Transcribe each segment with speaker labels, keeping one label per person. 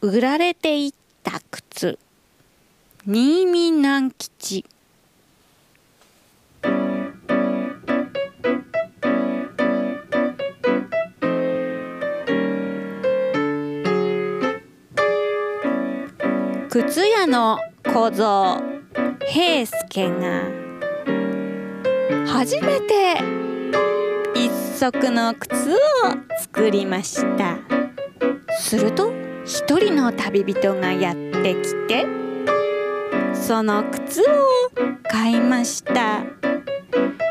Speaker 1: 売られていった靴。新見南吉。靴屋の小僧平助が初めて一足の靴を作りました。すると一人の旅人がやってきてその靴を買いました。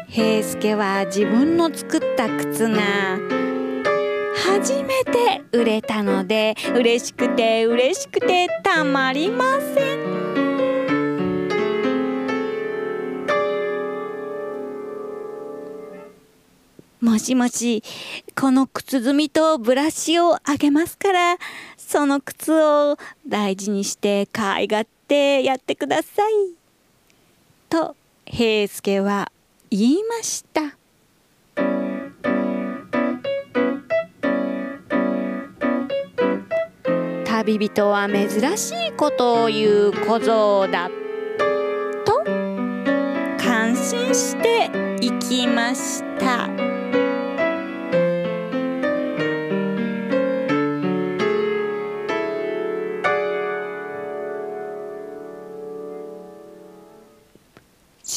Speaker 1: 平助は自分の作った靴が初めて売れたので嬉しくて嬉しくてたまりません。もしもしこの靴積みとブラシをあげますからその靴を大事にして可愛がってやってください。と平助は言いました。旅人は珍しいことを言う小僧だ。と感心していきました。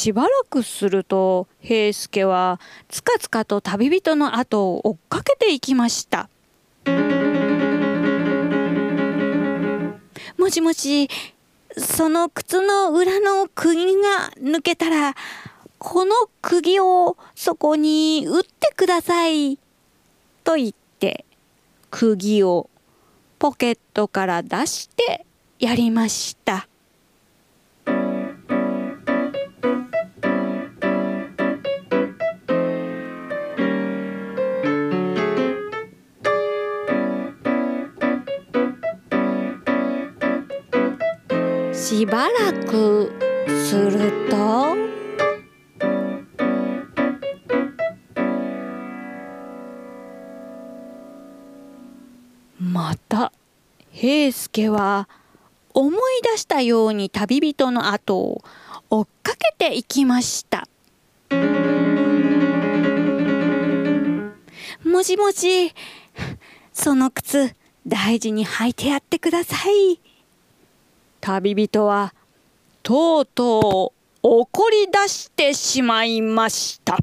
Speaker 1: しばらくすると平助はつかつかと旅人の後を追っかけていきました。もしもしその靴の裏の釘が抜けたらこの釘をそこに打ってくださいと言って釘をポケットから出してやりました。しばらくすると。また平助は思い出したように旅人の後を追っかけていきました。もしもしその靴大事に履いてやってください。旅人はとうとう怒り出してしまいました。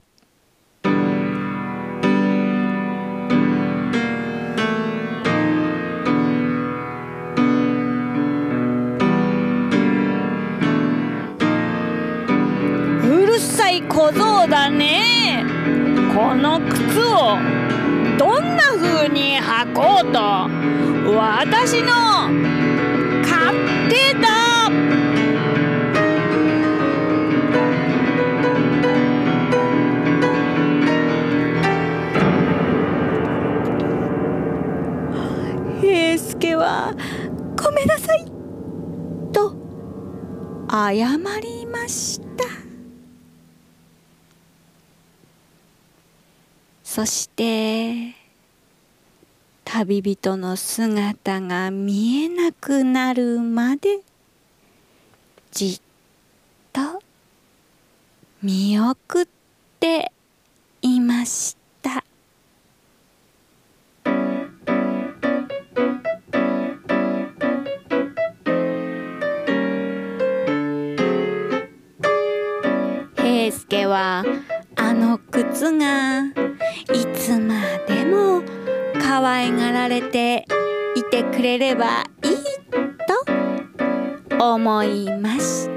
Speaker 1: うるさい小僧だね。この靴をどんな風に履こうと。私の平助は「ごめんなさい」と謝りました。そして旅人の姿が見えなくなるまでじっと見送っていました。すけはあの靴がいつまでも可愛がられていてくれればいいと思いました。